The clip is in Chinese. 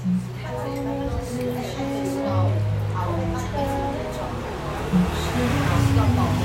她在我的身边陪我吵闹声